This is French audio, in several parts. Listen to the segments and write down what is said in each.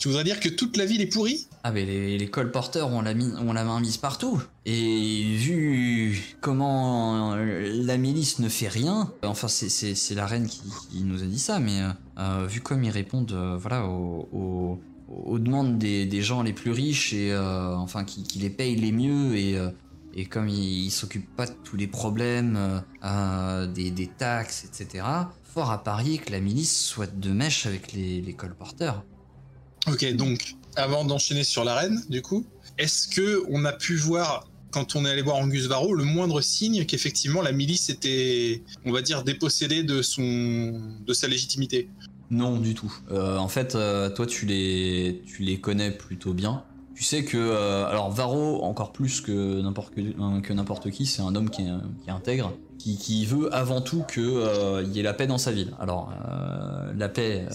Tu voudrais dire que toute la ville est pourrie? Ah mais les, colporteurs ont la, main mise partout. Et vu comment la milice ne fait rien, enfin c'est- la reine qui, nous a dit ça, mais euh, euh, vu comme ils répondent euh, voilà, aux, demandes des, gens les plus riches et enfin qui, les payent les mieux et, comme ils s'occupent pas de tous les problèmes des, taxes, etc., fort à parier que la milice soit de mèche avec les colporteurs. Ok, donc, avant d'enchaîner sur l'arène, du coup, est-ce que on a pu voir, quand on est allé voir Angus Varro, le moindre signe qu'effectivement la milice était, on va dire, dépossédée de, son, de sa légitimité? Non, du tout. Euh, en fait, euh, toi, tu les, tu les connais plutôt bien. Tu sais que, euh, alors Varro, encore plus que n'importe euh, que n'importe qui, c'est un homme qui est, qui est intègre, qui, qui veut avant tout que euh, y ait la paix dans sa ville. Alors, la paix,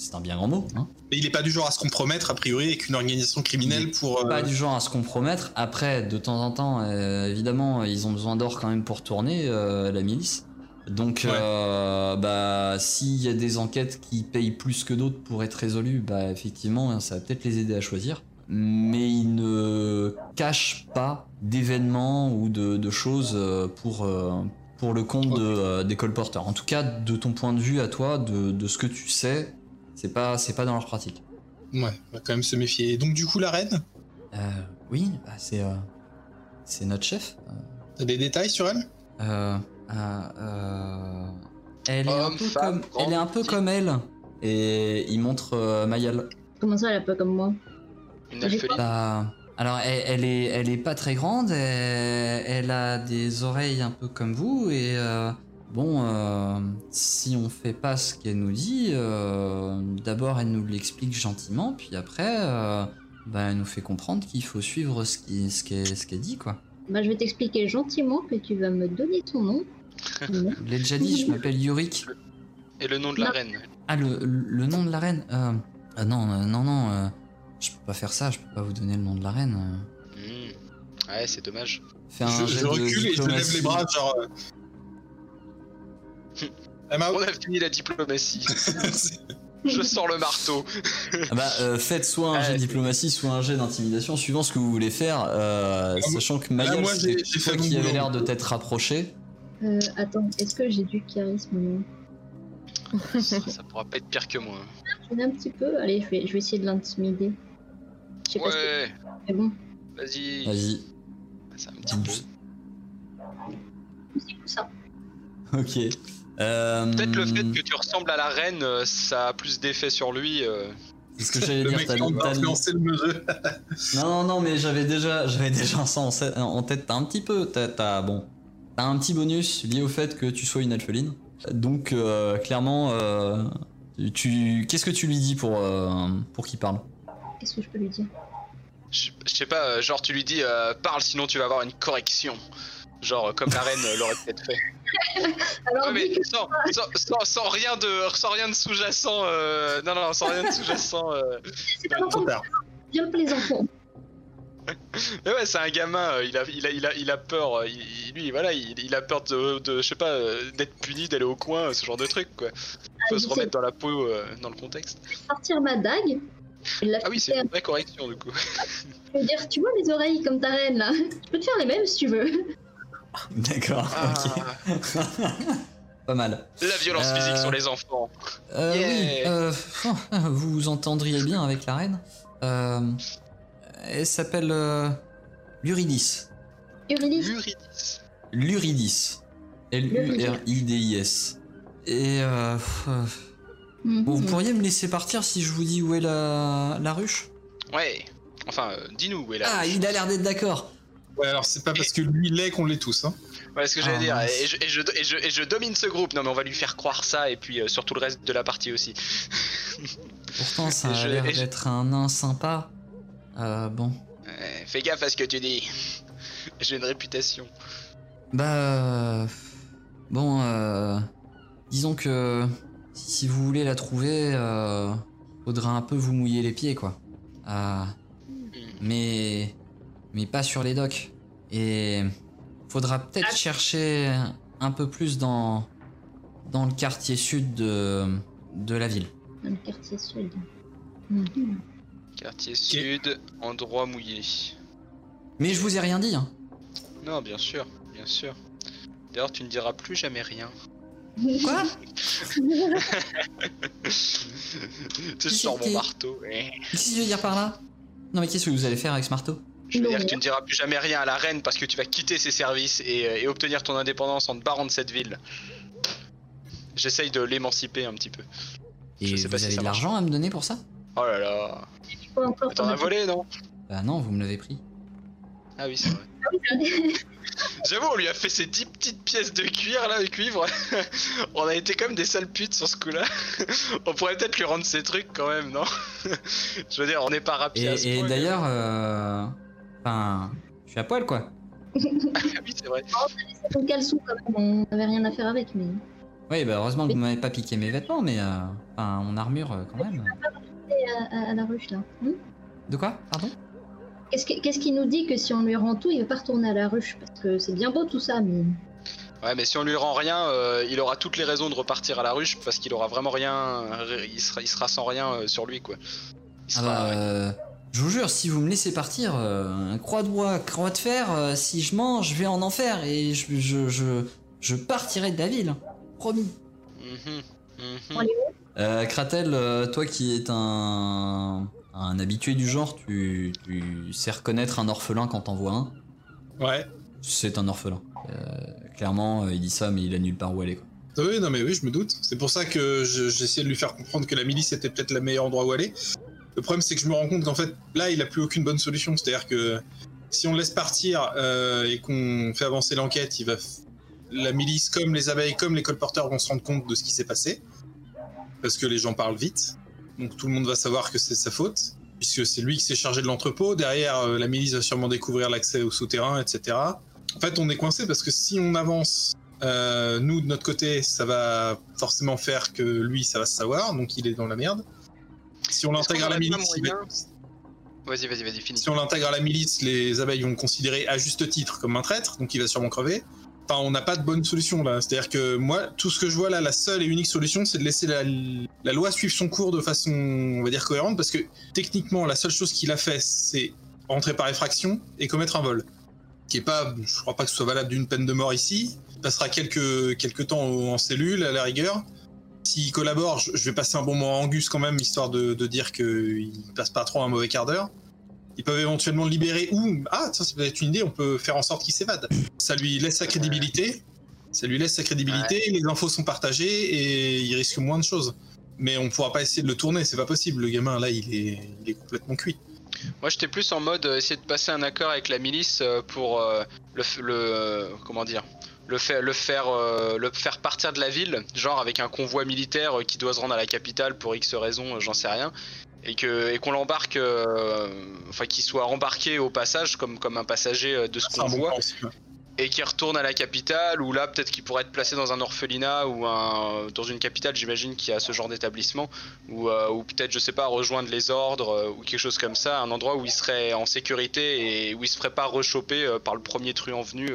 c'est un bien grand mot. Hein Mais il n'est pas du genre à se compromettre, a priori, avec une organisation criminelle pour... euh, pas du genre à se compromettre. Après, de temps en temps, euh, évidemment, ils ont besoin d'or quand même pour tourner euh, la milice. Donc, Ouais. bah, s'il y a des enquêtes qui payent plus que d'autres pour être résolues, bah, effectivement, ça va peut-être les aider à choisir. Mais ils ne cachent pas d'événements ou de, de choses pour, pour le compte de, des colporteurs. En tout cas, de ton point de vue à toi, de, de ce que tu sais, c'est pas, c'est pas dans leur pratique. Ouais, on va quand même se méfier. Et donc, du coup, la reine, Euh, oui, bah, c'est, euh, c'est notre chef. Euh, t'as des détails sur elle? Euh, euh, euh, elle, est un Homme, peu femme, comme, elle est un peu comme elle. Et il montre euh, Mayal. Comment ça, elle est pas comme moi? Une. Bah, alors, elle, elle est, elle est pas très grande. Elle, elle a des oreilles un peu comme vous. Et euh, bon, euh, si on fait pas ce qu'elle nous dit, euh, d'abord elle nous l'explique gentiment, puis après, euh, bah, elle nous fait comprendre qu'il faut suivre ce qu'elle ce dit, quoi. Bah, je vais t'expliquer gentiment que tu vas me donner ton nom. Je l'ai déjà dit, je m'appelle Yurik. Et le nom de la Non. reine. Ah, le, le nom de la reine euh, ah non, euh, non, non, euh, je peux pas faire ça, je peux pas vous donner le nom de la reine. euh. Hmm. Ouais, c'est dommage. Fais un Je, jet je de recule et je lève les bras, genre... euh, Emma, On a fini la diplomatie. Je sors le marteau. Ah bah, euh, faites soit un jet de diplomatie, soit un jet d'intimidation, suivant ce que vous voulez faire, euh, Ah, sachant que Maya, moi, j'ai- c'est toi qui avait l'air de t'être rapproché. Euh, attends, est-ce que j'ai du charisme ça, ça pourra pas être pire que moi. J'en ai un petit peu. Allez, je vais, je vais essayer de l'intimider. Je sais pas si Ouais, c'est bon. vas-y. Vas-y. C'est un petit peu. C'est tout ça. Ok. Euh, Peut-être le fait que tu ressembles à la reine, euh, ça a plus d'effet sur lui. euh. C'est ce que j'allais dire. mec t'as- influencé le jeu. Non, non, non, mais j'avais déjà, j'avais déjà ça en, tête. T'as un petit peu, t'as, bon, t'as un petit bonus lié au fait que tu sois une alpheline. Donc, euh, clairement, euh, tu, qu'est-ce que tu lui dis pour, euh, pour qu'il parle? Qu'est-ce que je peux lui dire? Je je sais pas, genre tu lui dis euh, parle sinon tu vas avoir une correction. Genre comme la reine l'aurait peut-être fait. Alors, mais sans, sans, sans- sans rien de sans rien de sous-jacent. euh, Non non, sans rien de sous-jacent. euh. c'est un enfant bien plaisant. Mais ouais, c'est un gamin, euh, il a, il a, il a, il a peur, euh, il- il- lui, voilà, il, il a peur de, de je sais pas, euh, d'être puni, d'aller au coin, ce genre de truc, quoi. Faut se remettre dans la peau, euh, dans le contexte. sortir ma dague. Ah oui, c'est une vraie correction, du coup. Je vais dire, tu vois mes oreilles comme ta reine là Je peux te faire les mêmes si tu veux. D'accord, ok. Ah, Pas mal. la violence Euh, physique sur les enfants. Euh, Yeah. Oui, euh, vous vous entendriez bien avec la reine. Euh, elle s'appelle euh, Luridis. Eurydice, Luridis. Luridis. L-U-R-I-D-I-S. Et euh, euh, Mhm. bon, vous pourriez me laisser partir si je vous dis où est la, la ruche? Ouais. Enfin, euh, dis-nous où est la. Ah, il a l'air d'être d'accord. Ouais, alors c'est pas parce que lui l'est qu'on l'est tous. Hein. Ouais, ce que j'allais Ah, dire. Et je, et, je, et, je, et je domine ce groupe. Non, mais on va lui faire croire ça, et puis euh, sur tout le reste de la partie aussi. Pourtant, ça a l'air d'être un nain sympa. Euh, bon. Ouais, fais gaffe à ce que tu dis. J'ai une réputation. Bah. euh, Bon, euh, disons que si vous voulez la trouver, euh, faudra un peu vous mouiller les pieds, quoi. Ah, mais. Mais pas sur les docks. Et. Faudra peut-être chercher un peu plus dans. Dans le quartier sud de. de la ville. Dans le quartier sud. Quartier sud, endroit mouillé. Mais je vous ai rien dit, hein. Non, bien sûr, bien sûr. D'ailleurs, tu ne diras plus jamais rien. Quoi tu sors mon marteau. Eh. Qu'est-ce que tu veux dire par là? Non, mais qu'est-ce que vous allez faire avec ce marteau? Je veux Non, dire que tu ne diras plus jamais rien à la reine parce que tu vas quitter ses services et, euh, et obtenir ton indépendance en te barrant de cette ville. J'essaye de l'émanciper un petit peu. Et Je sais vous pas avez de l'argent à me donner pour ça? Oh là là. T'en as volé, non? Bah non, vous me l'avez pris. Ah oui, c'est vrai. J'avoue, on lui a fait ces 10 petites pièces de cuir là, de cuivre. on a été comme des sales putes sur ce coup-là. on pourrait peut-être lui rendre ses trucs quand même, non? Je veux dire, on n'est pas rapide Et, à ce et d'ailleurs, euh... enfin, je suis à poil quoi. Ah oui, c'est vrai. Ton caleçon quand même, on avait rien à faire avec, mais. Oui, bah heureusement que vous m'avez pas piqué mes vêtements, mais euh... enfin, mon armure euh, quand même. À, à- à la ruche là. Hmm De quoi? Pardon? Qu'est-ce qui, qu'est-ce qui nous dit que si on lui rend tout, il va pas retourner à la ruche? Parce que c'est bien beau tout ça, mais. Ouais, mais si on lui rend rien, euh, il aura toutes les raisons de repartir à la ruche parce qu'il aura vraiment rien. Il sera, il sera sans rien euh, sur lui, quoi. Il Ah sera- bah, euh, je vous jure, si vous me laissez partir, euh, croix de bois, croix de fer, euh, si je mange, je vais en enfer et je, je, je, je partirai de la ville. Promis. On les Euh, Kratel, euh, toi qui es un, un habitué du genre, tu, tu sais reconnaître un orphelin quand t'en vois un? Ouais. C'est un orphelin. Euh, clairement, il dit ça, mais il a nulle part où aller. Quoi. Oui, non, mais oui, je me doute. C'est pour ça que je- j'essaie de lui faire comprendre que la milice était peut-être le meilleur endroit où aller. Le problème, c'est que je me rends compte qu'en fait, là, il a plus aucune bonne solution. C'est-à-dire que si on le laisse partir euh, et qu'on fait avancer l'enquête, La milice, comme les abeilles, comme les colporteurs, vont se rendre compte de ce qui s'est passé. Parce que les gens parlent vite. Donc tout le monde va savoir que c'est sa faute. Puisque c'est lui qui s'est chargé de l'entrepôt. Derrière, euh, la milice va sûrement découvrir l'accès au souterrain, etc. En fait, on est coincé parce que si on avance euh, nous, de notre côté, ça va forcément faire que lui, ça va se savoir, donc il est dans la merde. Si on l'intègre à la milice, il va- moyen Vas-y, vas-y, vas-y, finis. si on l'intègre à la milice, les abeilles vont le considérer à juste titre comme un traître, donc il va sûrement crever. Enfin, on n'a pas de bonne solution là. C'est-à-dire que moi, tout ce que je vois là, la seule et unique solution, c'est de laisser la, la loi suivre son cours de façon, on va dire, cohérente, parce que techniquement, la seule chose qu'il a fait, c'est rentrer par effraction et commettre un vol. Qui est pas, je crois pas que ce soit valable d'une peine de mort ici. Il passera quelques, quelques temps en cellule à la rigueur. S'il collabore, je je vais passer un bon moment à Angus quand même, histoire de, de dire qu'il passe pas trop un mauvais quart d'heure. Ils peuvent éventuellement le libérer ou ah ça, ça peut être une idée, on peut faire en sorte qu'il s'évade. Ça lui laisse sa crédibilité. Ça lui laisse sa crédibilité, les infos sont partagées et il risque moins de choses. Mais on pourra pas essayer de le tourner, c'est pas possible. Le gamin là, il est, il est complètement cuit. Moi, j'étais plus en mode euh, essayer de passer un accord avec la milice euh, pour euh, le, le comment dire, le faire, le faire, euh, le faire partir de la ville, genre avec un convoi militaire euh, qui doit se rendre à la capitale pour X raisons, euh, j'en sais rien, et que et qu'on l'embarque, euh, enfin qu'il soit embarqué au passage comme comme un passager de ce bon convoi et qui retourne à la capitale ou là peut-être qu'il pourrait être placé dans un orphelinat ou un, dans une capitale j'imagine qui a ce genre d'établissement ou, euh, ou peut-être je sais pas rejoindre les ordres euh, ou quelque chose comme ça un endroit où il serait en sécurité et où il se ferait pas rechoper euh, par le premier truand venu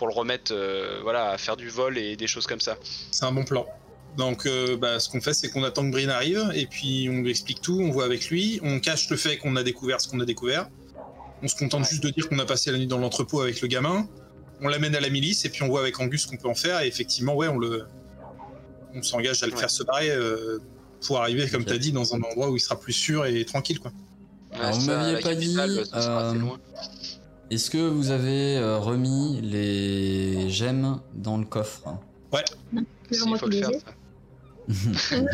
pour le remettre euh, voilà à faire du vol et des choses comme ça C'est un bon plan. Donc, euh, bah, ce qu'on fait, c'est qu'on attend que Brin arrive, et puis on lui explique tout, on voit avec lui, on cache le fait qu'on a découvert ce qu'on a découvert. On se contente juste de dire qu'on a passé la nuit dans l'entrepôt avec le gamin. On l'amène à la milice, et puis on voit avec Angus ce qu'on peut en faire, et effectivement, ouais, on le, on s'engage à le Ouais. faire se barrer euh, pour arriver, comme Ok. tu as dit, dans un endroit où il sera plus sûr et tranquille, quoi. Alors, m'aviez pas dit, euh. Est-ce que vous avez euh, remis les gemmes dans le coffre? Toujours S'il moi faut le faire ça.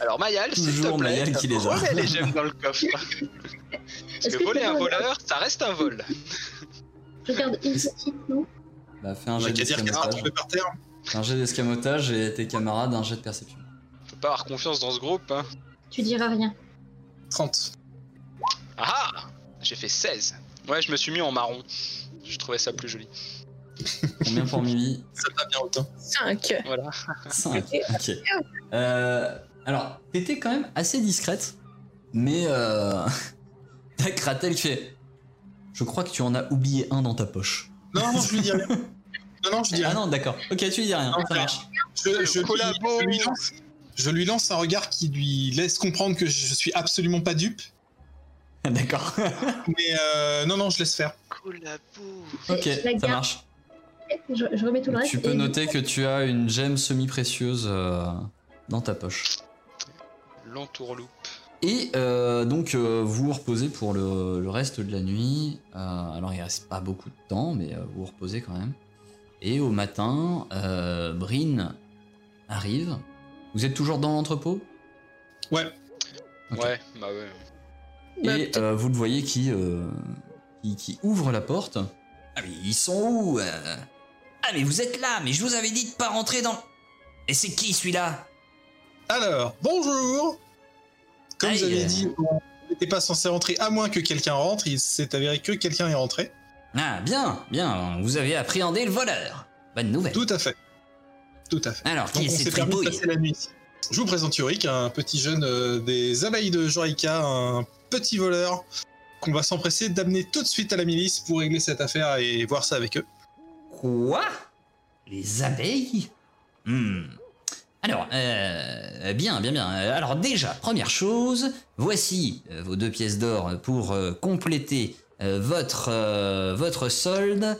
Alors Mayal, te Toujours plaît, Mayal qui les a. remets les gemmes dans le coffre. Parce que que voler c'est un voleur, ça reste un vol. Je garde une petite, non Bah, fais un jet d'escamotage. Un jet d'escamotage et tes camarades un jet de perception. Faut pas avoir confiance dans ce groupe, hein. Tu diras rien. 30. Ah J'ai fait 16. Ouais, je me suis mis en marron. Je trouvais ça plus joli. Combien pour Mimi Ça va bien autant. 5. Voilà. 5. Ok. Euh, alors, t'étais quand même assez discrète, mais euh, t'as Kratel qui fait. Je crois que tu en as oublié un dans ta poche. Non, non, je lui dis rien. Non, non, je dis Ah rien. non, d'accord. Ok, tu dis rien. Non, Ça marche. Je, lui- je lui lance, je lui lance un regard qui lui laisse comprendre que je suis absolument pas dupe. D'accord. Mais euh, non, non, je laisse faire. Ok, La ça garde. marche. Je, je remets tout le reste. Tu peux et- noter que tu as une gemme semi-précieuse euh, dans ta poche. L'entourloupe. Et euh, donc euh, vous vous reposez pour le, le reste de la nuit. Euh, alors il reste pas beaucoup de temps, mais euh, vous vous reposez quand même. Et au matin, euh, Brin arrive. Vous êtes toujours dans l'entrepôt? Ouais. Ok. Ouais, bah ouais. Bah, Et euh, vous le voyez qui, euh, qui, qui ouvre la porte. Ah mais ils sont où euh? Ah mais vous êtes là, mais je vous avais dit de pas rentrer dans... Et c'est qui celui-là? Alors, bonjour Comme Aïe. vous avez dit, on n'était pas censé rentrer à moins que quelqu'un rentre. Il s'est avéré que quelqu'un est rentré. Ah bien, bien, vous avez appréhendé le voleur. Bonne nouvelle. Tout à fait. Tout à fait. Alors, Donc qui est on s'est cette permis de tripouille passer la nuit. Je vous présente Yorick, un petit jeune euh, des abeilles de Jorika, un petit voleur qu'on va s'empresser d'amener tout de suite à la milice pour régler cette affaire et voir ça avec eux. Quoi? Les abeilles? Hmm. Alors, euh, bien, bien, bien. Alors déjà, première chose, voici euh, vos deux pièces d'or pour euh, compléter votre, euh, votre solde.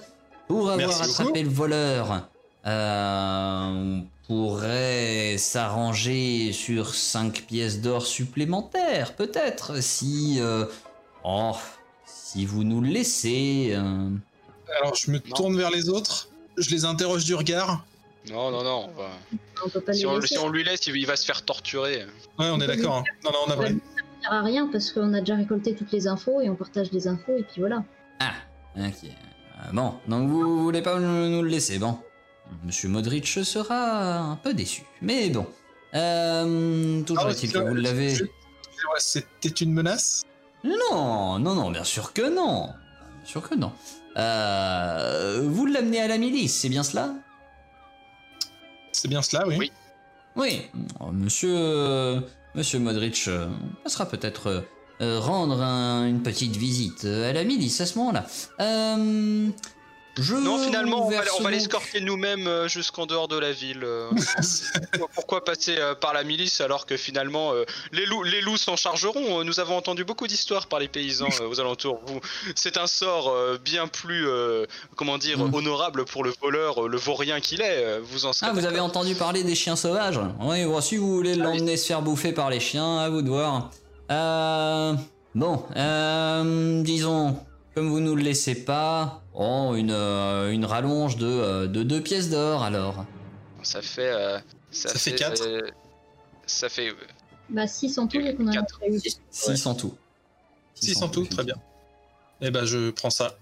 Pour avoir Merci attrapé le voleur, euh, pourrait s'arranger sur 5 pièces d'or supplémentaires, peut-être, si... euh, oh, si vous nous le laissez... euh. Alors je me Non. tourne vers les autres, je les interroge du regard. Non, non, non. on va- On peut pas Si on, si on lui laisse, il va se faire torturer. Ouais, on est d'accord. hein. Non, non, on a vrai. Ça ne sert à rien parce qu'on a déjà récolté toutes les infos et on partage les infos et puis voilà. Ah, ok. Euh, Bon, donc vous voulez pas nous nous le laisser, bon. Monsieur Modric sera un peu déçu, mais bon. Euh, toujours Ah, est-il que vous l'avez... C'était une menace? Non, non, non, bien sûr que non. Bien sûr que non. Euh, vous l'amenez à la milice, c'est bien cela? C'est bien cela, oui. Oui. Oui, Oh, monsieur, euh, monsieur Modric passera peut-être euh, euh, rendre un- une petite visite à la milice à ce moment-là. Euh, je Non, finalement, on va, on l'escorter nous-mêmes euh, jusqu'en dehors de la ville. euh. Pourquoi- passer euh, par la milice alors que finalement les loups, les loups s'en chargeront Nous avons entendu beaucoup d'histoires par les paysans aux alentours. C'est un sort bien plus, comment dire, honorable pour le voleur, le vaurien qu'il est. Vous en. Ah, vous avez entendu parler des chiens sauvages? Oui, bon, si vous voulez Ah l'emmener se faire bouffer par les chiens, à vous de voir. Euh, bon, euh, disons, comme vous nous le laissez pas, oh, une, euh, une rallonge de, euh, de deux pièces d'or alors. Ça fait. euh, ça, Ça fait quatre. euh, ça fait. euh, Bah 6 en tout vu qu'on en a Quatre. déjà eu. 6 en tout. 6 en tout, très bien. Eh ben, je prends ça.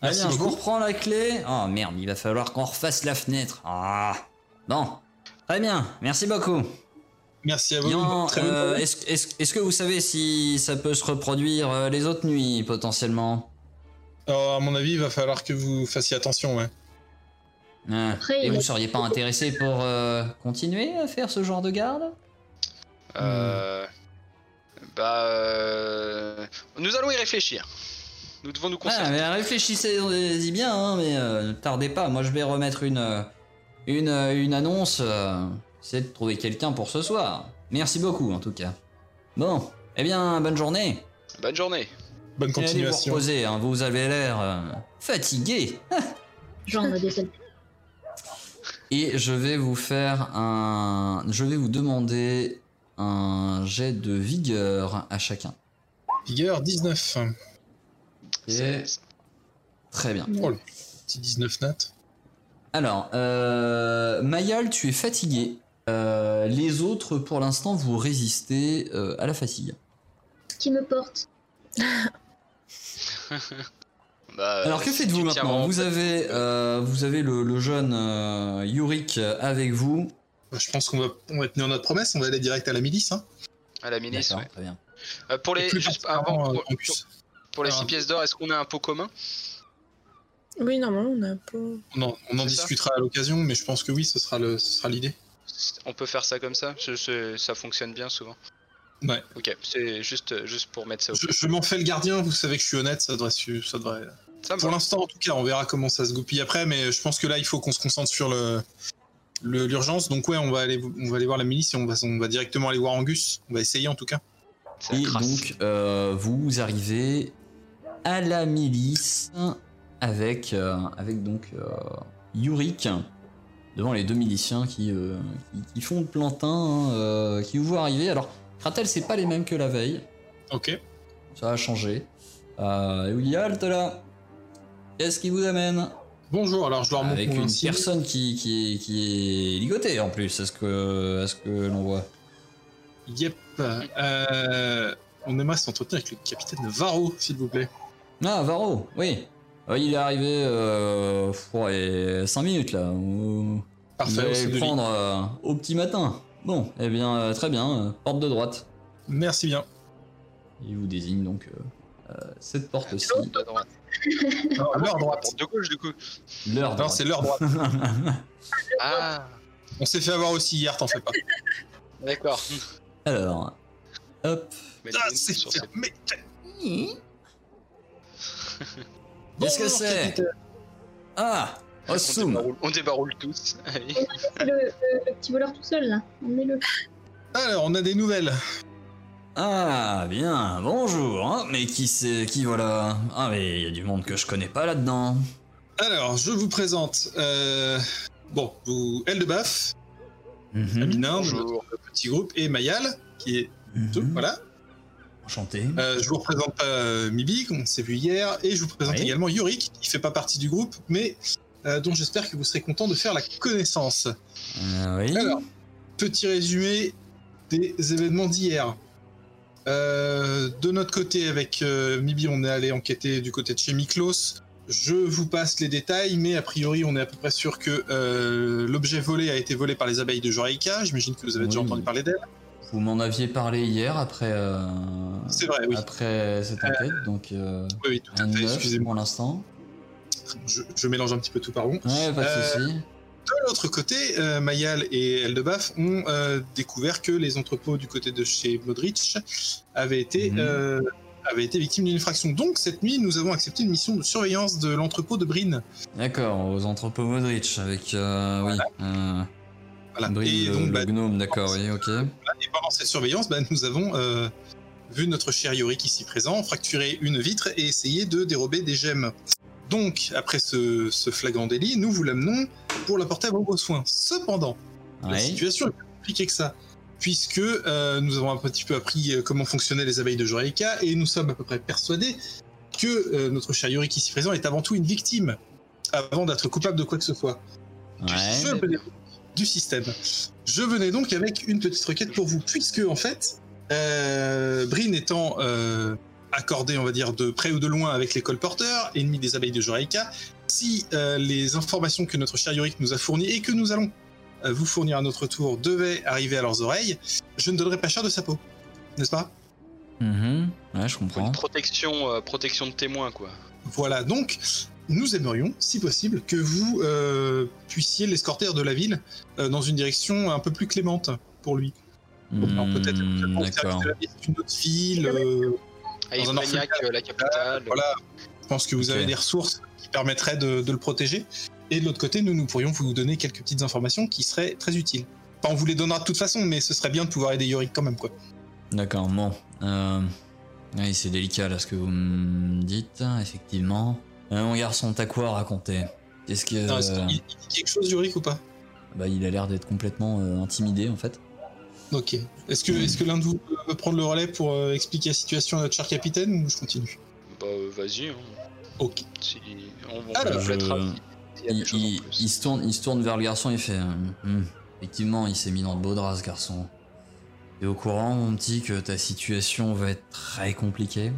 Ah Merci bien, je vous beaucoup. reprends la clé. Oh merde, il va falloir qu'on refasse la fenêtre. Ah. Bon, très bien, merci beaucoup. Merci à vous. Yan, Très bonne euh, journée. est-ce est-ce- est-ce que vous savez si ça peut se reproduire euh, les autres nuits potentiellement? Alors, à mon avis, il va falloir que vous fassiez attention, ouais. Ah, Après, Et vous a- seriez pas intéressé pour euh, continuer à faire ce genre de garde? Euh, Bah. euh, nous allons y réfléchir. Nous devons nous Ah, concerter. mais réfléchissez-y bien, hein, mais euh, ne tardez pas. Moi, je vais remettre une, euh, une, une annonce. Euh, c'est de trouver quelqu'un pour ce soir. Merci beaucoup, en tout cas. Bon, eh bien, bonne journée. Bonne journée. Bonne Et allez vous continuation. reposer, hein, vous avez l'air euh, fatigué. Et je vais vous faire un. Je vais vous demander un jet de vigueur à chacun. Vigueur 19. Et... Très bien. Oh, le petit 19 nat. Alors, euh, Mayal, tu es fatigué. Euh, les autres, pour l'instant, vous résistez euh, à la fatigue. qui me porte? Bah, Alors, que faites-vous maintenant vous avez, euh, vous avez le, le jeune euh, Yurik avec vous. Bah, Je pense qu'on va, on va tenir notre promesse, on va aller direct à la milice. Hein. À la milice, D'accord, ouais. très bien. Euh, pour les, Et plus juste particulièrement, avant, euh, pour, campus. Pour les Alors, 6 pièces d'or, est-ce qu'on a un pot commun? Oui, normalement, on a pas. On en, on en discutera à l'occasion, mais je pense que oui, ce sera le, ce sera l'idée. On peut faire ça comme ça? Je- je- Ça fonctionne bien souvent. Ouais. Ok, c'est juste, juste pour mettre ça au Je, je m'en fais le gardien, vous savez que je suis honnête, ça devrait, ça devrait. Ça Pour l'instant, en tout cas, on verra comment ça se goupille après, mais je pense que là, il faut qu'on se concentre sur le le- l'urgence. Donc ouais, on va aller, on va aller voir la milice et on va, on va directement aller voir Angus. On va essayer en tout cas. Et donc, euh, vous arrivez à la milice avec, euh, avec donc euh, Yurik devant les deux miliciens qui, euh, qui, qui font le plantain, hein, euh, qui vous voient arriver. Alors, Kratel, c'est pas les mêmes que la veille, Ok. ça a changé. Euh, halte là Qu'est-ce qui vous amène? Bonjour. Alors je leur montre Avec une personne qui, qui, est, qui est ligotée en plus, est-ce que, est-ce que l'on voit? Yep. Euh, on aimerait s'entretenir avec le capitaine Varro, s'il vous plaît. Ah, Varro, oui. Euh, Il est arrivé euh, 5 minutes là. Parfait. vous allez le prendre euh, au petit matin. Bon, eh bien, euh, très bien. euh, porte de droite. Merci bien. Il vous désigne donc euh, euh, cette porte-ci. De droite. Non, à leur droite. De gauche, du coup. L'heure Non, droite. c'est leur droite. Ah, On s'est fait avoir aussi hier, t'en fais pas. d'accord. Alors, hop. Mais Ah, c'est sur cette- fermé. Qu'est-ce que Bonjour, c'est? capitaine. Ah on, débaroule tous. Le, le- le petit voleur tout seul là. Alors, on a des nouvelles. Ah, bien, bonjour. hein. Mais qui c'est Qui voilà? Ah, mais il y a du monde que je connais pas là-dedans. Alors, je vous présente. Euh... Bon, vous, Eldebaf, Mhm, Amina, Bonjour. notre petit groupe, et Mayal, qui est mhm. tout. Voilà. Enchanté. Euh, je vous représente pas euh, Mibi, comme on s'est vu hier, et je vous présente Oui. également Yurik, qui fait pas partie du groupe, mais euh, dont j'espère que vous serez content de faire la connaissance. Euh, oui. Alors, petit résumé des événements d'hier. Euh, de notre côté, avec euh, Mibi, on est allé enquêter du côté de chez Miklos. Je vous passe les détails, mais a priori, on est à peu près sûr que euh, l'objet volé a été volé par les abeilles de Joraïka. J'imagine que vous avez déjà entendu parler d'elle. Vous m'en aviez parlé hier après, euh, vrai, oui. après cette enquête, donc euh, Oui, oui, tout à fait. Excusez-moi, l'instant. Je, je mélange un petit peu tout, pardon. Ouais, pas de Euh, souci. De l'autre côté, euh, Mayal et Eldebaf ont euh, découvert que les entrepôts du côté de chez Modric avaient été, Mhm. euh, avaient été victimes d'une infraction. Donc, cette nuit, nous avons accepté une mission de surveillance de l'entrepôt de Brin. D'accord, aux entrepôts Modric avec euh, oui, Voilà. Bril, et le, donc, le bah, gnome, d'accord, oui, ok. et pendant cette surveillance, bah, nous avons vu notre cher Yorick ici présent fracturer une vitre et essayer de dérober des gemmes. Donc, après ce, ce flagrant délit, nous vous l'amenons pour l'apporter à vos soins. Cependant, La situation est plus compliquée que ça, puisque euh, nous avons un petit peu appris euh, comment fonctionnaient les abeilles de Joraïka, et nous sommes à peu près persuadés que euh, notre cher Yorick ici présent est avant tout une victime, avant d'être coupable de quoi que ce soit. Du, Ouais. je venais- du système. Je venais donc avec une petite requête pour vous, puisque en fait, euh, Brin étant accordé, on va dire, de près ou de loin avec les colporteurs, ennemis des abeilles de Joraïka, si euh, les informations que notre cher Yorick nous a fournies et que nous allons euh, vous fournir à notre tour devaient arriver à leurs oreilles, je ne donnerais pas cher de sa peau. N'est-ce pas? Mhm. Ouais, je comprends. Une protection, euh, protection de témoin, quoi. Voilà, donc nous aimerions, si possible, que vous euh, puissiez l'escorter de la ville euh, dans une direction un peu plus clémente pour lui. Alors, peut-être d'une autre ville. euh, À Dans un Ibraniac, euh, la capitale. voilà, je pense que vous avez des ressources qui permettraient de, de le protéger. Et de l'autre côté, nous, nous pourrions vous donner quelques petites informations qui seraient très utiles. Enfin, on vous les donnera de toute façon, mais ce serait bien de pouvoir aider Yorick quand même, quoi. D'accord, bon. Euh... Oui, c'est délicat là ce que vous me dites, effectivement. Euh, mon garçon, t'as quoi à raconter? Qu'est-ce que. Non, est-ce qu'il- il, dit quelque chose, Yorick, ou pas? Bah, il a l'air d'être complètement euh, intimidé en fait. Ok. Est-ce que, est-ce que l'un de vous veut prendre le relais pour euh, expliquer la situation à notre cher capitaine, ou je continue? Bah, euh, vas-y. hein. Ok. Si... On, on Alors, complétera je- s'il y a Il, se tourne, il se tourne vers le garçon et fait euh, Hmm, Effectivement, il s'est mis dans le beau drap ce garçon. T'es au courant, mon petit, que ta situation va être très compliquée?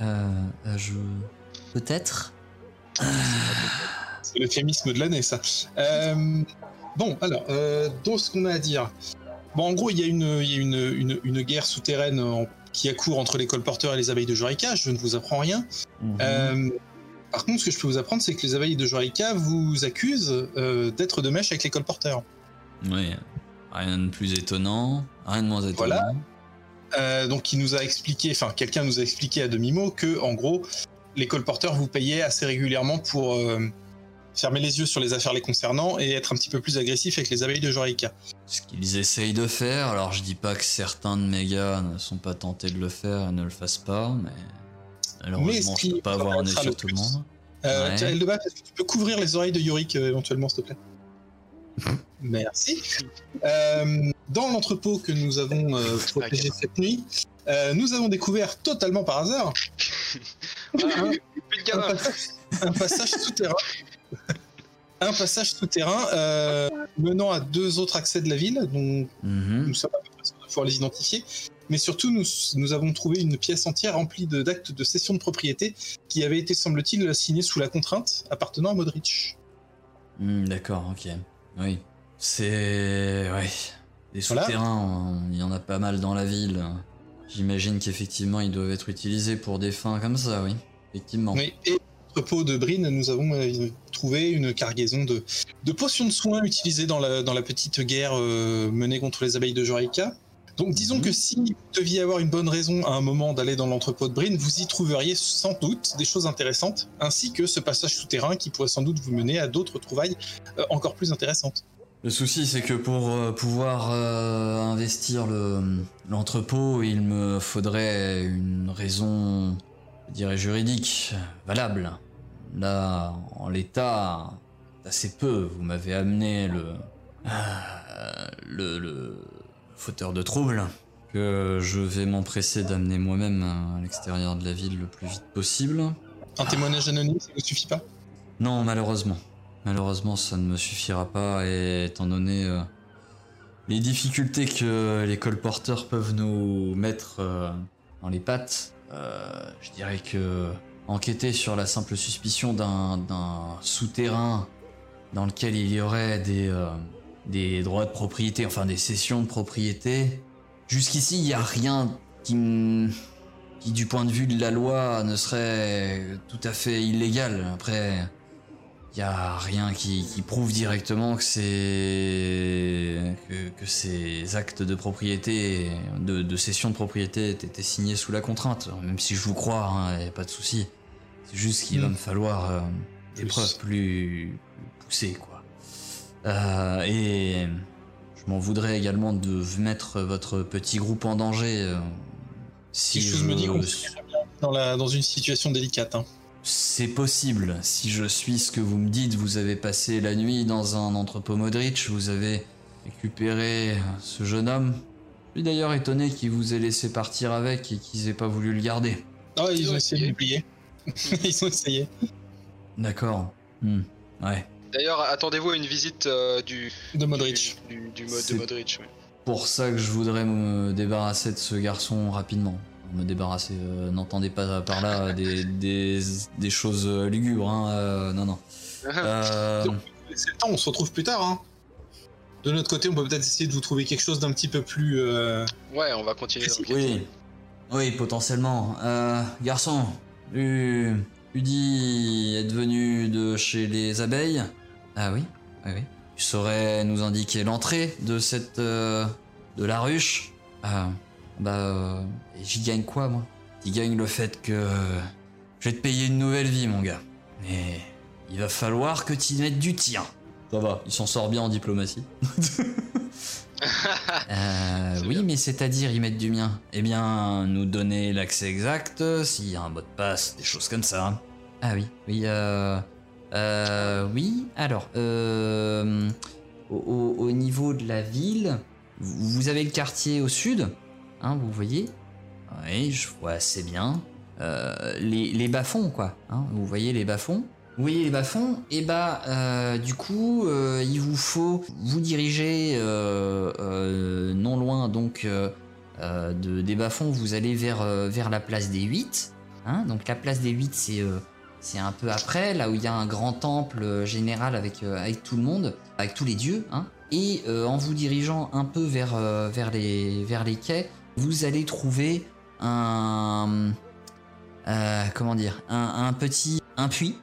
Euh. je. Peut-être? C'est l'euphémisme de l'année, ça. Euh, bon, alors, euh, donc ce qu'on a à dire. Bon, en gros, il y a une, il y a une, une, une guerre souterraine en- qui accourt entre les colporteurs et les abeilles de Jorika. Je ne vous apprends rien. Mhm. Euh, par contre, ce que je peux vous apprendre, c'est que les abeilles de Jorika vous accusent euh, d'être de mèche avec les colporteurs. Oui, rien de plus étonnant, rien de moins étonnant. Voilà. Euh, donc, il nous a expliqué, enfin, quelqu'un nous a expliqué à demi-mot que, en gros, les colporteurs vous payaient assez régulièrement pour euh, fermer les yeux sur les affaires les concernant et être un petit peu plus agressif avec les abeilles de Jorika. Ce qu'ils essayent de faire, alors je dis pas que certains de mes gars ne sont pas tentés de le faire et ne le fassent pas, mais malheureusement ce je peux pas avoir permettra échec le tout le monde. Euh, Ouais. tiens, Eldebaf, est-ce que tu peux couvrir les oreilles de Yorick euh, éventuellement, s'il te plaît? Merci. Euh, dans l'entrepôt que nous avons euh, protégé cette nuit, euh, nous avons découvert totalement par hasard Ah, un passage, un passage souterrain. Un passage souterrain euh, menant à deux autres accès de la ville, dont Mhm. nous sommes à peu près sûrs de pouvoir les identifier. Mais surtout, nous, nous avons trouvé une pièce entière remplie d'actes de cession de propriété qui avaient été, semble-t-il, signés sous la contrainte appartenant à Modric. Hmm, D'accord, ok. Oui. C'est. Ouais. Des Voilà. souterrains, on- il y en a pas mal dans la ville. J'imagine qu'effectivement ils doivent être utilisés pour des fins comme ça, oui. Effectivement. Oui, et l'entrepôt de Brine, nous avons euh, trouvé une cargaison de, de potions de soins utilisées dans la, dans la petite guerre euh, menée contre les abeilles de Jorika. Donc disons Mhm. que si vous deviez avoir une bonne raison à un moment d'aller dans l'entrepôt de Brine, vous y trouveriez sans doute des choses intéressantes, ainsi que ce passage souterrain qui pourrait sans doute vous mener à d'autres trouvailles euh, encore plus intéressantes. Le souci, c'est que pour euh, pouvoir euh, investir le- l'entrepôt, il me faudrait une raison, je dirais, juridique, valable. Là, en l'état, assez peu. Vous m'avez amené le, euh, le, le fauteur de troubles que je vais m'empresser d'amener moi-même à l'extérieur de la ville le plus vite possible. Un témoignage anonyme, ça ne suffit pas? Non, malheureusement. Malheureusement, ça ne me suffira pas, et étant donné euh, les difficultés que les colporteurs peuvent nous mettre euh, dans les pattes, euh, je dirais que enquêter sur la simple suspicion d'un souterrain dans lequel il y aurait des, euh, des droits de propriété, enfin des cessions de propriété, jusqu'ici, il n'y a rien qui qui du point de vue de la loi ne serait tout à fait illégal. Après, il y a rien qui, qui prouve directement que c'est que, que ces actes de propriété, de, de cession de propriété, aient été signés sous la contrainte. Même si je vous crois, il n'y a pas de souci. C'est juste qu'il va Mm. me falloir euh, des Plus. preuves plus, plus poussées, quoi. Euh, et je m'en voudrais également de mettre votre petit groupe en danger. euh, si Quelque chose me je- qu'on dans, la, dans une situation délicate. hein. C'est possible. Si je suis ce que vous me dites, vous avez passé la nuit dans un entrepôt Modric, vous avez récupéré ce jeune homme. Je suis d'ailleurs étonné qu'il vous ait laissé partir avec et qu'ils aient pas voulu le garder. Ah, ils ont ont essayé de l'oublier. ils ont essayé. D'accord. Hmm. Ouais. D'ailleurs, attendez-vous à une visite euh, du, De Modric. du, du, du mode C'est- de Modric. ouais. Pour ça que je voudrais me débarrasser de ce garçon rapidement. Me débarrasser, euh, n'entendez pas par là des, des, des choses euh, lugubres, hein. euh, non, non. Euh, C'est le temps, on se retrouve plus tard. Hein. De notre côté, on peut peut-être essayer de vous trouver quelque chose d'un petit peu plus. euh, Ouais, on va continuer. Oui, oui, potentiellement. Euh, garçon, U- Udi est venu de chez les abeilles. Ah oui, oui, oui. Tu saurais nous indiquer l'entrée de cette. euh, de la ruche Ah, bah. euh, j'y gagne quoi, moi? J'y gagne le fait que. je vais te payer une nouvelle vie, mon gars. Mais. il va falloir que tu y mettes du tien. Ça va, il s'en sort bien en diplomatie. Euh, oui, mais c'est-à-dire y mettre du mien? Eh bien, nous donner l'accès exact, s'il y a un mot de passe, des choses comme ça. Ah oui, oui, euh... Euh... Oui, alors, euh... Au, au- au niveau de la ville, vous avez le quartier au sud, hein, vous voyez Oui, je vois assez bien. Euh, les, les bas-fonds, quoi. Hein, vous voyez les bas-fonds oui, les bas-fonds, et bah, euh, du coup, euh, il vous faut vous diriger non loin donc de, des bas-fonds, vous allez vers, vers la place des 8. Hein donc la place des 8, c'est c'est un peu après, là où il y a un grand temple général avec, avec tout le monde, avec tous les dieux. Et en vous dirigeant un peu vers, vers, les, vers les quais, vous allez trouver un, euh, comment dire, un, un petit, un puits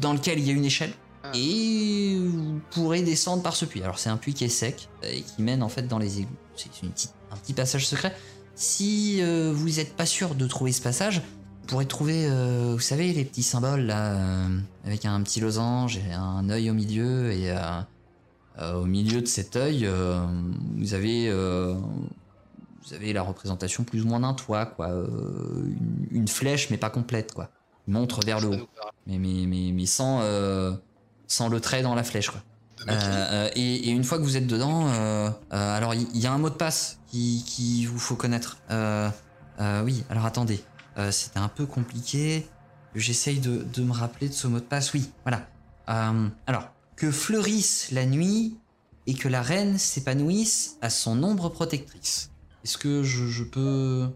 dans lequel il y a une échelle. Ah. Et vous pourrez descendre par ce puits. Alors c'est un puits qui est sec et qui mène en fait dans les égouts. C'est une petite- un petit passage secret. Si euh, vous n'êtes pas sûr de trouver ce passage, vous pourrez trouver, euh, vous savez, les petits symboles là, avec un petit losange et un œil au milieu. Et au milieu de cet œil, vous avez, vous avez la représentation plus ou moins d'un toit, quoi, euh, une, une flèche mais pas complète, quoi, Une montre vers le haut, mais mais mais, mais sans euh, sans le trait dans la flèche, quoi. Euh, et, et une fois que vous êtes dedans, euh, euh, alors il y, a un mot de passe qui, qui vous faut connaître. Oui, alors attendez, c'était un peu compliqué. J'essaye de, de me rappeler de ce mot de passe. Oui, voilà. Alors que fleurisse la nuit et que la reine s'épanouisse à son ombre protectrice. Est-ce que je, je peux,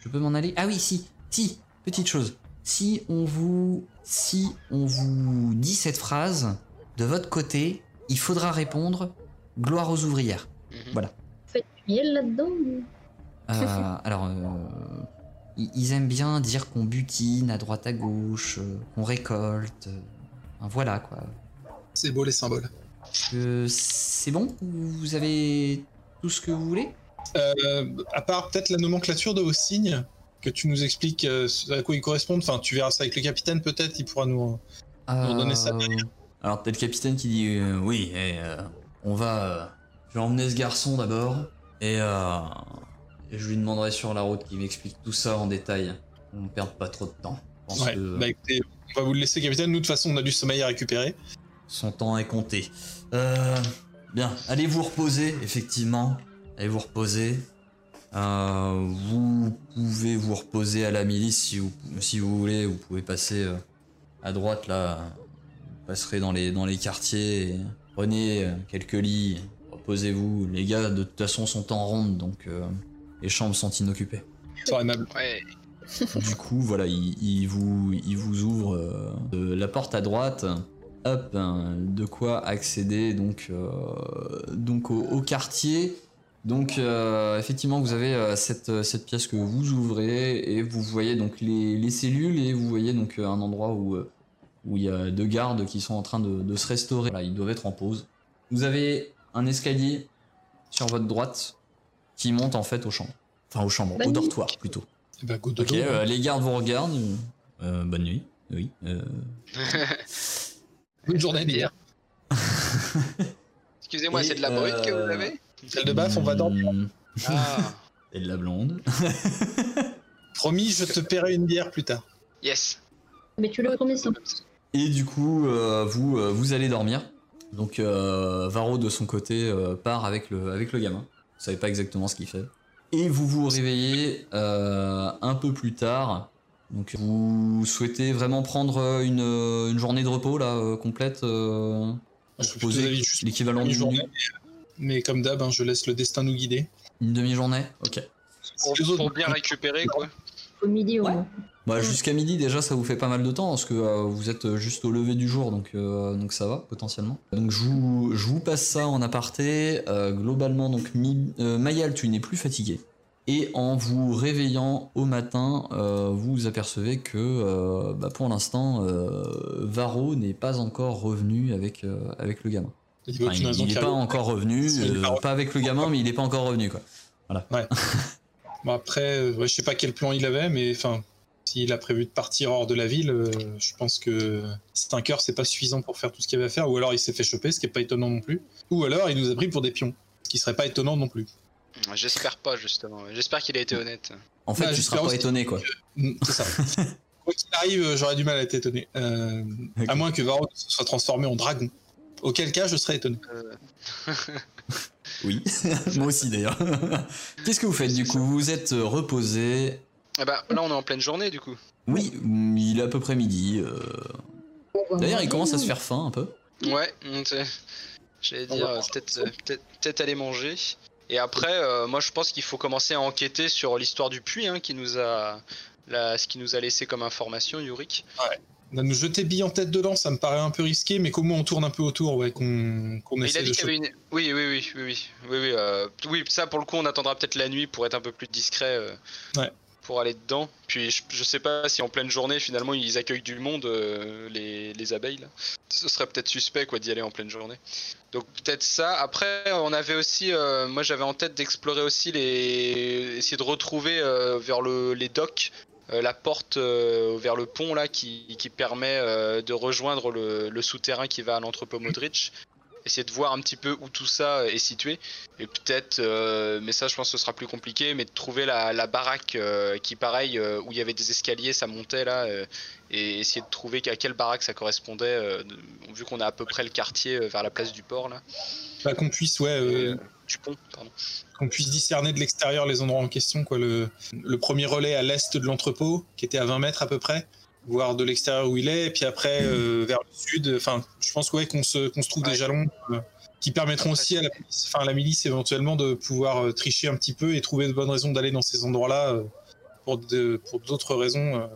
je peux m'en aller? Ah oui, si, si. Petite chose. Si on vous, si on vous dit cette phrase, de votre côté, il faudra répondre gloire aux ouvrières. Mhm. Miel là-dedans Euh, alors, euh, ils aiment bien dire qu'on butine à droite à gauche, euh, qu'on récolte. enfin, voilà quoi. C'est beau les symboles. Euh, c'est bon? Vous avez tout ce que vous voulez? Euh, à part peut-être la nomenclature de vos signes, que tu nous expliques euh, à quoi ils correspondent. Enfin, tu verras ça avec le capitaine peut-être, il pourra nous. Pour donner sa Euh, Alors, t'as le capitaine qui dit euh, Oui, et, euh, on va. euh, je vais emmener ce garçon d'abord, et, euh, et je lui demanderai sur la route qu'il m'explique tout ça en détail. On ne perd pas trop de temps. Je pense Ouais, que bah écoutez, on va vous le laisser, capitaine. Nous, de toute façon, on a du sommeil à récupérer. son temps est compté. Euh, bien, allez vous reposer, effectivement. Allez vous reposer. Euh, vous pouvez vous reposer à la milice si vous, si vous voulez. Vous pouvez passer euh, à droite là. Vous passerez dans les, dans les quartiers. et prenez euh, quelques lits. Reposez-vous. Les gars, de toute façon, sont en ronde, donc euh, les chambres sont inoccupées. Soir aimable. Ouais. Du coup, voilà, il, il vous, il vous ouvre euh, de la porte à droite. Hop, hein, de quoi accéder donc, euh, donc au, au quartier. Donc, euh, effectivement, vous avez euh, cette, cette pièce que vous ouvrez et vous voyez donc les, les cellules et vous voyez donc euh, un endroit où euh, où il y a deux gardes qui sont en train de, de se restaurer. Voilà, ils doivent être en pause. Vous avez un escalier sur votre droite qui monte en fait aux chambres. Enfin, aux chambres, au nuit. dortoir plutôt. Eh ben, go Ok, euh, les gardes vous regardent. Euh, bonne nuit. Oui. euh, Bonne journée, bière. Excusez-moi, c'est de la brute que vous euh, Salle de baf, on va dormir. hmm, Ah, Et de la blonde. Promis, je te paierai une bière plus tard. yes. Mais tu le promets sans Et du coup, euh, vous, euh, vous allez dormir. Donc, euh, Varro, de son côté, euh, part avec le, avec le gamin. Vous savez pas exactement ce qu'il fait. Et vous vous réveillez euh, un peu plus tard. Donc, vous souhaitez vraiment prendre une, une journée de repos là, euh, complète euh, l'équivalent une d'une journée. Mais comme d'hab, hein, je laisse le destin nous guider. Une demi-journée Ok. Pour, Les autres- pour bien récupérer, quoi. au midi Ouais. Bah, jusqu'à midi déjà ça vous fait pas mal de temps parce que euh, vous êtes juste au lever du jour donc, euh, donc ça va potentiellement. Donc je vous, je vous passe ça en aparté. Euh, globalement donc Mi- euh, Mayal tu n'es plus fatigué. Et en vous réveillant au matin, euh, vous vous apercevez que euh, bah, pour l'instant euh, Varro n'est pas encore revenu avec, euh, avec le gamin. Il y a Enfin, aucune il, raison il est qu'il pas encore revenu, euh, pas avec le gamin mais il est pas encore revenu quoi. Bon, après, euh, ouais, je sais pas quel plan il avait, mais enfin, s'il a prévu de partir hors de la ville, euh, je pense que 5 heures, c'est pas suffisant pour faire tout ce qu'il avait à faire. Ou alors il s'est fait choper, ce qui est pas étonnant non plus. Ou alors il nous a pris pour des pions, ce qui serait pas étonnant non plus. J'espère pas, justement. J'espère qu'il a été honnête. En fait Bah, tu seras pas étonné quoi. Mm, C'est ça. Quoi qu'il arrive, j'aurais du mal à être étonné. Euh. À moins que Varro se soit transformé en dragon. Auquel cas, je serais étonné. Euh, Oui, moi aussi d'ailleurs. Qu'est-ce que vous faites du coup? Vous vous êtes euh, reposé? ah bah, là, on est en pleine journée, du coup. Oui, il est à peu près midi. euh. D'ailleurs, il commence à se faire faim un peu. Ouais, j'allais dire, peut-être peut-être peut-être aller manger. Et après, euh, moi, je pense qu'il faut commencer à enquêter sur l'histoire du puits, hein, qui nous a... la- ce qui nous a laissé comme information, Yurik. Là, nous jeter bille en tête dedans, ça me paraît un peu risqué, mais comment on tourne un peu autour, ouais, qu'on il a dit de qu'il y avait choper. une... Oui, oui, oui, oui, oui, oui, oui, euh, oui, ça pour le coup, on attendra peut-être la nuit pour être un peu plus discret. euh, Ouais. pour aller dedans. Puis je, je sais pas si en pleine journée finalement ils accueillent du monde euh, les, les abeilles là. Ce serait peut-être suspect quoi d'y aller en pleine journée. Donc peut-être ça. Après on avait aussi, euh, moi j'avais en tête d'explorer aussi les, essayer de retrouver vers le, les docks la porte euh, vers le pont là qui, qui permet euh, de rejoindre le, le souterrain qui va à l'entrepôt Modric. Essayer de voir un petit peu où tout ça est situé et peut-être, euh, mais ça je pense que ce sera plus compliqué, mais de trouver la, la baraque euh, qui pareil euh, où il y avait des escaliers, ça montait là, euh, et essayer de trouver à quelle baraque ça correspondait, euh, vu qu'on a à peu près le quartier euh, vers la place du port là, Bah, qu'on puisse, ouais, euh, du pont, pardon. qu'on puisse discerner de l'extérieur les endroits en question. Quoi. Le, le premier relais à l'est de l'entrepôt, qui était à 20 mètres à peu près, voir de l'extérieur où il est, et puis après euh, vers le sud. Enfin, je pense ouais, qu'on se, trouve Ouais. des jalons euh, qui permettront aussi à la, police- enfin, à la milice éventuellement de pouvoir euh, tricher un petit peu et trouver de bonnes raisons d'aller dans ces endroits-là euh, pour d'autres raisons. euh,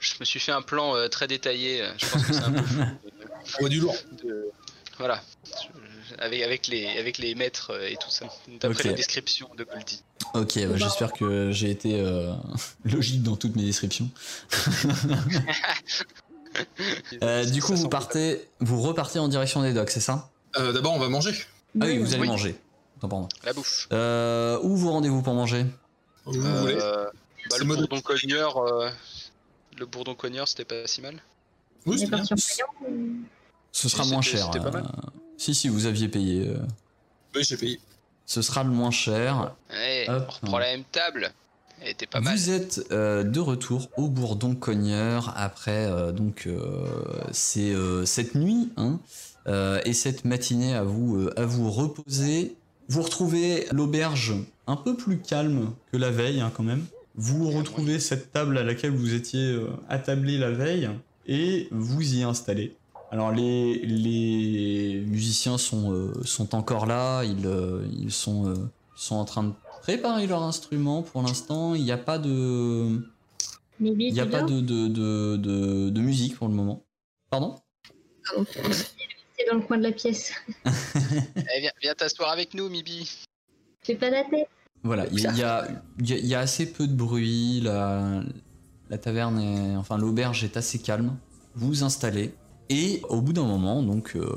Je me suis fait un plan euh, très détaillé, je pense que c'est un peu fou. on voit du lourd. de- Voilà. Avec, avec, les, avec les maîtres euh, et tout ça. D'après Ok. la description de Goldie. Ok, bah, j'espère que j'ai été euh, logique dans toutes mes descriptions. Euh, du coup, vous partez, vous repartez en direction des docks, c'est ça? Euh, D'abord, on va manger. Ah oui, vous allez Oui. manger. Attends, pardon. La bouffe. Euh, où vous rendez-vous pour manger? Où vous voulez. Bah, le bourdon cogneur, euh, le bourdon cogneur, c'était pas si mal. Oui, est bien. Ce sera moins c'était- cher. c'était pas mal. Si, si, vous aviez payé. euh, Oui, j'ai payé. Ce sera le moins cher. Ouais, Hop. on reprend la même table. Elle était pas mal. Vous êtes euh, de retour au Bourdon Cogneur après euh, donc euh, c'est euh, cette nuit hein, euh, et cette matinée à vous euh, à vous reposer. Vous retrouvez l'auberge un peu plus calme que la veille hein, quand même. Vous retrouvez cette table à laquelle vous étiez euh, attablé la veille et vous y installez. Alors les, les musiciens sont, euh, sont encore là, ils, euh, ils sont, euh, sont en train de préparer leur instrument pour l'instant. Il n'y a pas de, il y a pas de, de, de, de- de musique pour le moment. Pardon? C'est dans le coin de la pièce. Eh, viens viens t'asseoir avec nous, Mibi. Fais pas la tête. Voilà, il y, a- il y a, y a- il y a assez peu de bruit, la, la taverne, est, enfin l'auberge est assez calme. Vous vous installez et au bout d'un moment, donc euh,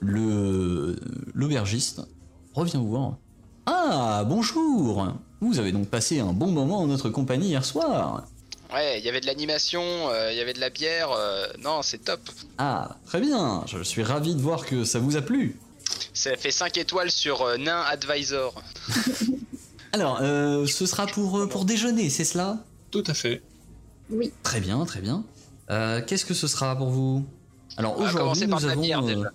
le l'aubergiste revient vous voir. Ah bonjour, vous avez donc passé un bon moment en notre compagnie hier soir. Ouais, il y avait de l'animation, euh, il y avait de la bière. euh, non, c'est top. Ah très bien, je suis ravi de voir que ça vous a plu. Ça fait 5 étoiles sur euh, Nain Advisor. Alors, euh, ce sera pour, euh, pour déjeuner, c'est cela? Tout à fait. Oui. Très bien, très bien. Euh, Qu'est-ce que ce sera pour vous? Alors On va commencer aujourd'hui, par nous de la avons, bière, euh,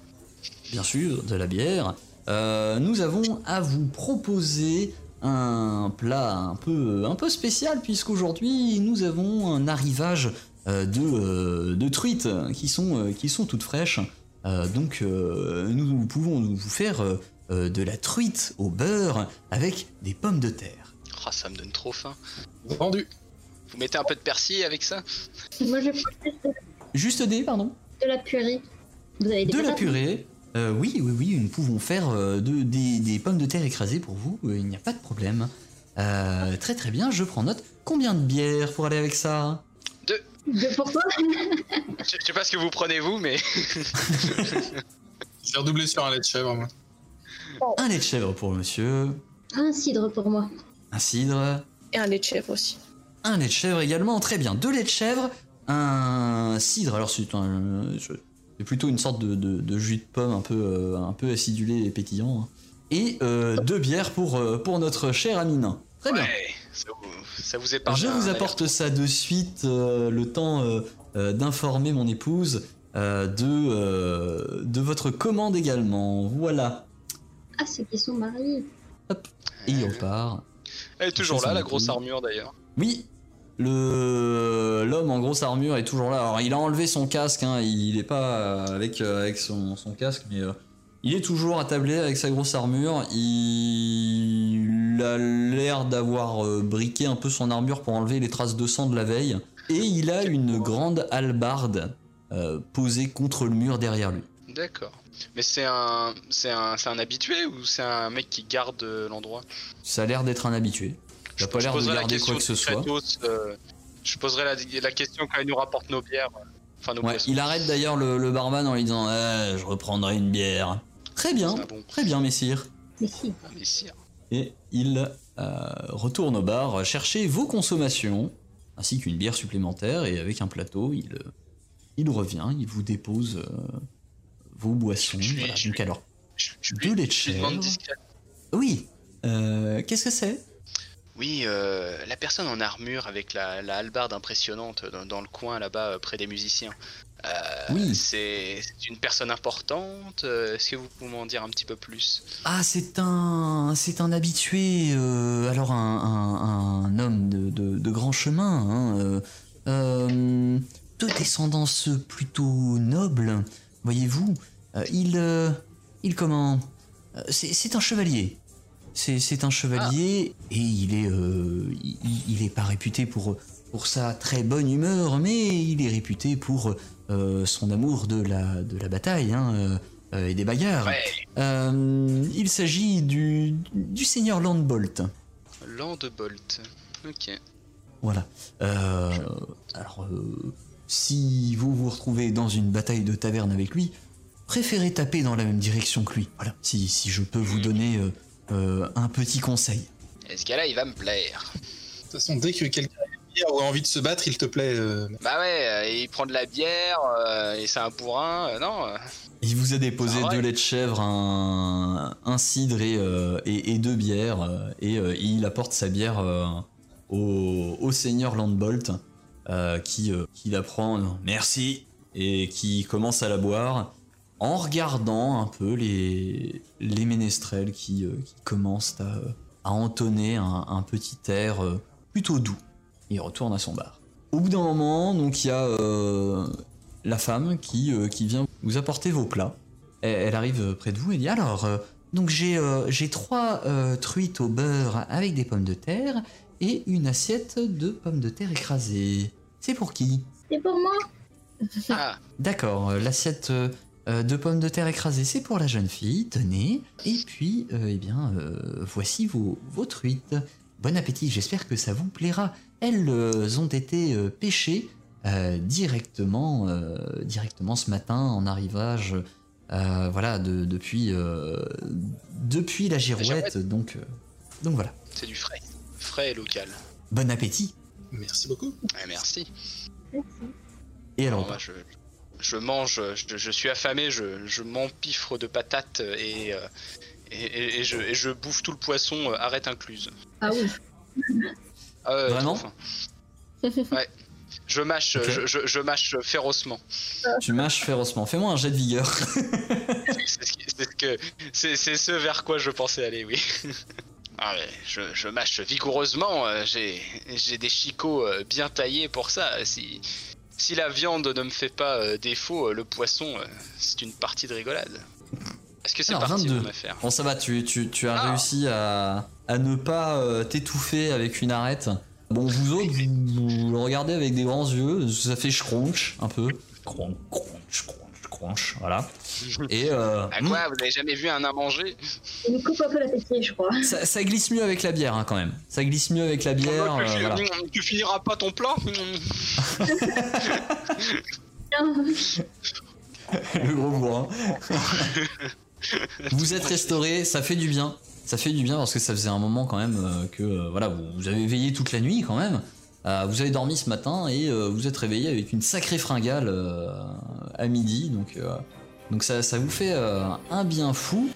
bien sûr, de la bière. Euh, nous avons à vous proposer un plat un peu, un peu spécial puisqu'aujourd'hui nous avons un arrivage euh, de, euh, de truites qui sont, euh, qui sont toutes fraîches. Euh, donc euh, nous pouvons vous faire euh, euh, de la truite au beurre avec des pommes de terre. Ah, ça me donne trop faim. Vendu. Vous mettez un peu de persil avec ça? Moi, je Juste des, pardon? De la purée. Vous avez des De la patates purée Euh, Oui, oui, oui, nous pouvons faire euh, de, des, des pommes de terre écrasées pour vous, euh, il n'y a pas de problème. Euh, très très bien, je prends note. Combien de bières pour aller avec ça? Deux pour toi je, je sais pas ce que vous prenez vous, mais Je vais redoubler sur un lait de chèvre, moi. Un lait de chèvre pour monsieur, Un cidre pour moi. un cidre, Et un lait de chèvre aussi. un lait de chèvre également, très bien. Deux laits de chèvre, un cidre, alors c'est un- c'est plutôt une sorte de, de- de jus de pomme un peu, euh, un peu acidulé et pétillant. hein. Et euh, deux bières pour, euh, pour notre cher ami nain. Très bien. Ouais, ça vous, ça vous épargne. Je vous apporte ça de suite, euh, le temps euh, euh, d'informer mon épouse euh, de, euh, de votre commande également. Voilà. Ah, c'est qu'ils sont mariés. Et il repart. Elle est toujours là, la grosse armure d'ailleurs. Oui, le l'homme en grosse armure est toujours là. Alors il a enlevé son casque, hein, il est pas euh, avec, euh, avec son, son casque, mais euh, il est toujours attablé avec sa grosse armure. Il a l'air d'avoir euh, briqué un peu son armure pour enlever les traces de sang de la veille. Et il a une grande hallebarde euh, posée contre le mur derrière lui. D'accord. Mais c'est un, c'est un, c'est un habitué ou c'est un mec qui garde l'endroit? Ça a l'air d'être un habitué. Pas l'air de la garder question quoi que ce soit. Euh, je poserai la, la question quand il nous rapporte nos bières. euh, Enfin, nos Ouais, boissons. il arrête d'ailleurs le, le barman en lui disant Eh, Je reprendrai une bière. Très bien, Ah bon. très bien, messire. Ah. Et il euh, retourne au bar chercher vos consommations, ainsi qu'une bière supplémentaire, et avec un plateau, il, il revient, il vous dépose euh, vos boissons. Je lui- Voilà, je donc lui- alors, Je, je Deux laits de chèvre. oui, euh, qu'est-ce que c'est? Oui, euh, la personne en armure avec la, la hallebarde impressionnante dans, dans le coin là-bas euh, près des musiciens. Euh, Oui. C'est une personne importante. Est-ce que vous pouvez m'en dire un petit peu plus? Ah, c'est un, c'est un habitué, euh, alors un, un- un homme de, de- de grand chemin, hein, euh, de descendance plutôt noble, voyez-vous. Il, il comment? C'est un chevalier. C'est, un chevalier et il est, euh, il, il est pas réputé pour pour sa très bonne humeur, mais il est réputé pour euh, son amour de la de la bataille hein, euh, et des bagarres. Ouais, il s'agit du, du seigneur Landbolt. Landebolt. Ok. Voilà. Alors, si vous vous retrouvez dans une bataille de taverne avec lui, préférez taper dans la même direction que lui. Voilà. Si, si je peux vous donner euh, un petit conseil. Et ce gars-là, il va me plaire? De toute façon, dès que quelqu'un a une bière ou a envie de se battre, il te plaît. euh, Bah ouais, euh, il prend de la bière euh, et c'est un bourrin. euh, non. euh, Il vous a déposé Ah ouais. deux laits de chèvre, un, un cidre et, euh, et- et deux bières, et euh, il apporte sa bière euh, au, au seigneur Landbolt, euh, qui, euh, qui la prend, merci, et qui commence à la boire, en regardant un peu les, les ménestrels qui, euh, qui commencent à, à entonner un, un petit air euh, plutôt doux. Il retourne à son bar. Au bout d'un moment, donc il y a euh, la femme qui, euh, qui vient vous apporter vos plats. Elle, elle arrive près de vous et dit alors, euh, donc j'ai euh, j'ai trois euh, truites au beurre avec des pommes de terre et une assiette de pommes de terre écrasées. C'est pour qui? C'est pour moi Ah, D'accord, euh, l'assiette euh, euh, de pommes de terre écrasées, c'est pour la jeune fille, tenez. Et puis, euh, eh bien, euh, voici vos, vos truites. Bon appétit, j'espère que ça vous plaira. Elles euh, ont été euh, pêchées euh, directement, euh, directement ce matin en arrivage, euh, voilà, de- depuis, euh, depuis la girouette. Donc, euh, donc voilà. c'est du frais. Frais et local. Bon appétit. Merci beaucoup. Ouais, merci. Et Alors, je, je mange, je, je suis affamé, je, je m'empiffre de patates et, euh, et, et- et je, et je bouffe tout le poisson, euh, arrête incluse. Ah oui. Ah ouais, Vraiment. Ouais. Je mâche, je, je- je mâche férocement. tu mâches férocement. Fais-moi un jet de vigueur. C'est ce, vers quoi je pensais aller, oui. Ah ouais, je, je mâche vigoureusement. euh, J'ai, j'ai des chicots euh, bien taillés pour ça. Si, si la viande ne me fait pas euh, défaut, euh, le poisson, euh, c'est une partie de rigolade. Est-ce que c'est parti 22. mon affaire Bon, ça va, tu, tu, tu as Ah. réussi à, à ne pas euh, t'étouffer avec une arête. Bon, vous autres, vous, vous le regardez avec des grands yeux, ça fait schronch un peu. Cronch, cronch, cronch, voilà. Et euh, À quoi Vous avez jamais vu un nain manger Il me coupe un peu l'appétit, je crois. hmm, ça, ça glisse mieux avec la bière hein, quand même. Ça glisse mieux avec la bière. tu, euh, voilà. tu finiras pas ton plat Le gros bourrin. vous êtes restauré, ça fait du bien. Ça fait du bien parce que ça faisait un moment quand même euh, que euh, voilà, vous, vous avez veillé toute la nuit quand même. Euh, vous avez dormi ce matin et euh, vous êtes réveillé avec une sacrée fringale euh, à midi. Donc, donc ça, ça vous fait un bien fou.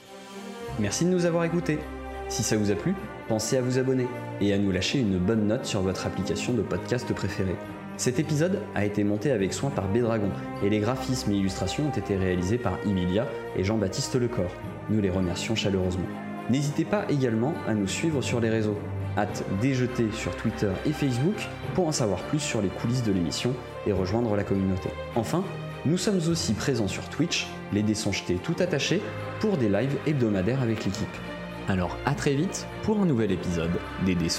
Merci de nous avoir écoutés. Si ça vous a plu, pensez à vous abonner et à nous lâcher une bonne note sur votre application de podcast préférée. Cet épisode a été monté avec soin par Bédragon et les graphismes et illustrations ont été réalisés par Emilia et Jean-Baptiste Lecor. Nous les remercions chaleureusement. N'hésitez pas également à nous suivre sur les réseaux. Hâte déjeter sur Twitter et Facebook pour en savoir plus sur les coulisses de l'émission et rejoindre la communauté. Enfin, nous sommes aussi présents sur Twitch, les dés tout attachés, pour des lives hebdomadaires avec l'équipe. Alors à très vite pour un nouvel épisode des dés.